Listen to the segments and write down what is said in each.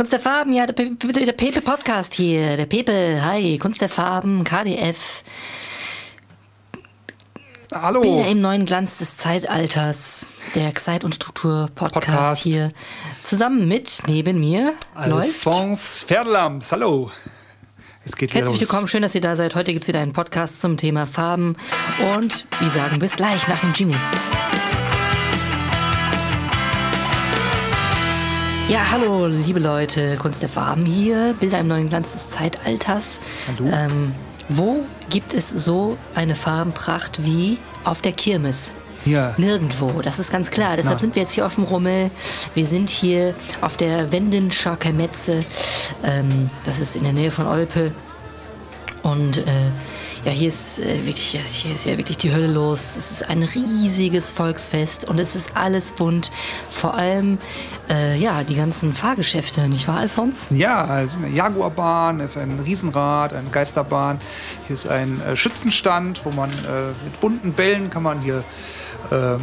Kunst der Farben, ja, der, Pe der Pepe Podcast hier. Der Pepe, hi, Kunst der Farben, KDF. Hallo. Bilder im neuen Glanz des Zeitalters. Der Zeit- und Struktur-Podcast Podcast. hier. Zusammen mit, neben mir, läuft. Alphonse Pferdelams, hallo. Es geht Herzlich willkommen, schön, dass ihr da seid. Heute gibt es wieder einen Podcast zum Thema Farben. Und wir sagen bis gleich nach dem Jingle. Ja, hallo, liebe Leute, Kunst der Farben hier, Bilder im neuen Glanz des Zeitalters. Hallo. Ähm, wo gibt es so eine Farbenpracht wie auf der Kirmes? Ja. Nirgendwo, das ist ganz klar. Deshalb Na. sind wir jetzt hier auf dem Rummel. Wir sind hier auf der Wendenscher Kermetze. Ähm, das ist in der Nähe von Olpe. Und äh, ja, hier ist, äh, wirklich, hier ist ja wirklich die Hölle los. Es ist ein riesiges Volksfest und es ist alles bunt. Vor allem, äh, ja, die ganzen Fahrgeschäfte, nicht wahr, Alfons? Ja, es ist eine Jaguarbahn, es ist ein Riesenrad, eine Geisterbahn. Hier ist ein äh, Schützenstand, wo man äh, mit bunten Bällen kann man hier äh,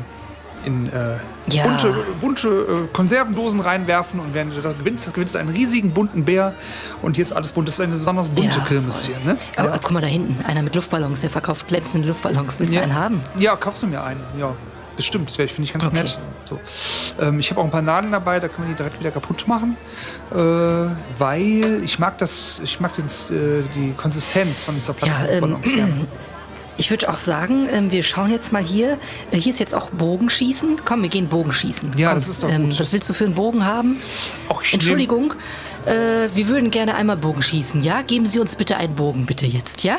in äh, Ja. bunte, bunte äh, Konservendosen reinwerfen und wenn du das gewinnst, das gewinnst du einen riesigen bunten Bär. Und hier ist alles bunt. Das ist eine besonders bunte Ja, Kirmes hier. Ne? Oh, oh, guck mal da hinten, einer mit Luftballons, der verkauft glänzende Luftballons. Willst du Ja. einen haben? Ja, kaufst du mir einen. Ja, bestimmt. Das wäre, finde ich, ganz Okay. nett. So. Ähm, ich habe auch ein paar Nadeln dabei, da kann man die direkt wieder kaputt machen. Äh, weil ich mag das, ich mag den, äh, die Konsistenz von dieser Platzluftballons gerne. Ich würde auch sagen, ähm, wir schauen jetzt mal hier. Äh, hier ist jetzt auch Bogenschießen. Komm, wir gehen Bogenschießen. Ja, Komm, das ist doch ähm, gut. Was willst du für einen Bogen haben? Ach, ich Entschuldigung, äh, wir würden gerne einmal Bogen schießen, ja? Geben Sie uns bitte einen Bogen, bitte jetzt, ja?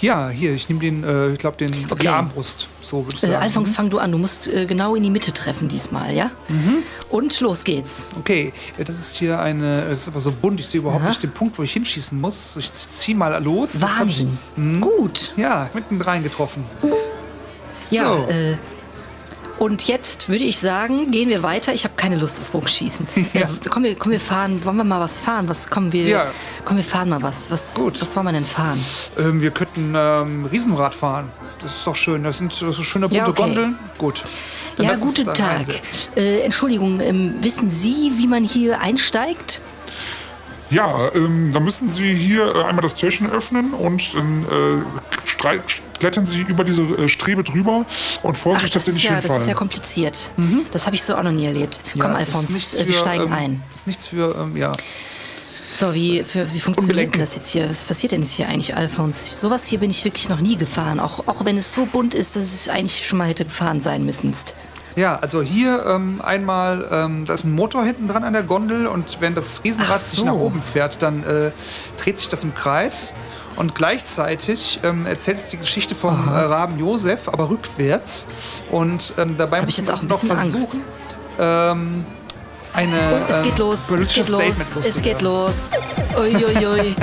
Ja, hier, ich nehme den, äh, ich glaube, den Okay. die Armbrust. So würde ich Äh, sagen. Alfons, fang du an. Du musst äh, genau in die Mitte treffen diesmal, ja? Mhm. Und los geht's. Okay, äh, das ist hier eine, das ist aber so bunt, ich sehe überhaupt Aha. nicht den Punkt, wo ich hinschießen muss. Ich zieh mal los. Hab ich- Wahnsinn. Gut. Ja, mitten rein getroffen. Ja, So. äh, und jetzt würde ich sagen, gehen wir weiter. Ich habe keine Lust auf Bogenschießen. Ja. Äh, komm, wir, komm, wir fahren. Wollen wir mal was fahren? Was kommen wir? Ja. Komm, wir fahren mal was. Was, Gut. was wollen wir denn fahren? Ähm, wir könnten ähm, Riesenrad fahren. Das ist doch schön. Das sind so schöne bunte Ja, okay. Gondeln. Gut. Dann ja, guten Tag. Äh, Entschuldigung, ähm, wissen Sie, wie man hier einsteigt? Ja, ähm, da müssen Sie hier äh, einmal das Türchen öffnen und dann äh, strei- klettern Sie über diese äh, Strebe drüber und Vorsicht, dass Sie nicht ja, das ist hinfallen. ja kompliziert. Das habe ich so auch noch nie erlebt. Ja, Komm, Alfons, äh, wir steigen ähm, ein. Das ist nichts für, ähm, ja. So, wie, für, wie funktioniert denn das jetzt hier? Was passiert denn jetzt hier eigentlich, Alfons? Sowas hier bin ich wirklich noch nie gefahren. Auch, auch wenn es so bunt ist, dass es eigentlich schon mal hätte gefahren sein müssen. Ja, also hier ähm, einmal, ähm, da ist ein Motor hinten dran an der Gondel und wenn das Riesenrad Ach sich so. nach oben fährt, dann äh, dreht sich das im Kreis. Und gleichzeitig ähm, erzählt es die Geschichte vom äh, Raben Josef, aber rückwärts. Und ähm, dabei Hab ich muss jetzt man noch versuchen, ähm, eine Es ähm, geht los, es geht los, es geht los. Uiuiui.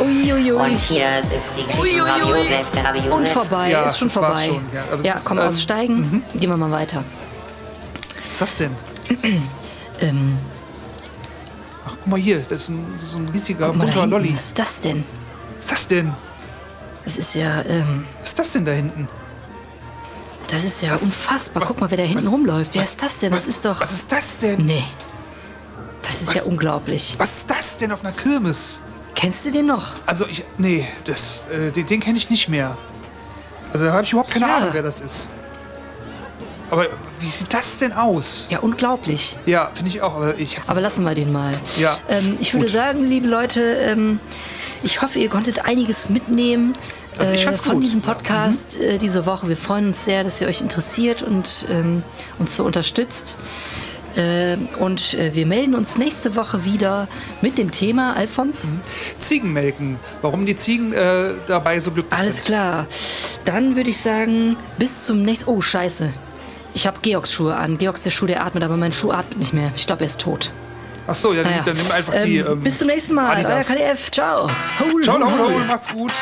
Uiuiui. Und hier ist die Geschichte von Rabbi. Josef, der Rabbi Josef. Und vorbei, Ja, ist schon vorbei. schon, ja, ja, ist, komm, ähm, aussteigen. Gehen wir mal weiter. Was ist das denn? Ähm, Ach, guck mal hier, das ist ein, das ist ein riesiger bunter Lolli. was ist das denn? Was ist das denn? Das ist ja, ähm, Was ist das denn da hinten? das ist ja Was- unfassbar. was- Guck mal, wer da hinten was- rumläuft. Wer was- ist das denn? Das was- ist doch... Was ist das denn? Nee. Das ist Was- ja unglaublich. Was ist das denn auf einer Kirmes? Kennst du den noch? Also ich, nee, das, äh, den, den kenne ich nicht mehr. Also da habe ich überhaupt keine Ja. Ahnung, wer das ist. Aber wie sieht das denn aus? Ja, unglaublich. Ja, finde ich auch. Aber ich Aber lassen wir den mal. Ja, Ähm, ich würde gut. sagen, liebe Leute, ähm, ich hoffe, ihr konntet einiges mitnehmen Also ich äh, von gut. diesem Podcast äh, diese Woche. Wir freuen uns sehr, dass ihr euch interessiert und ähm, uns so unterstützt. Ähm, und äh, wir melden uns nächste Woche wieder mit dem Thema, Alfons. Ziegenmelken. Warum die Ziegen äh, dabei so glücklich Alles sind. klar. Dann würde ich sagen, bis zum nächsten. Oh, Scheiße. Ich habe Georgs Schuhe an. Georgs der Schuh, der atmet, aber mein Schuh atmet nicht mehr. Ich glaube, er ist tot. Ach so, ja, Naja. dann nimm einfach die. Ähm, Ähm, bis zum nächsten Mal. Adidas. Euer KDF. Ciao. Hol, Ciao, hol, hol. hol, macht's gut.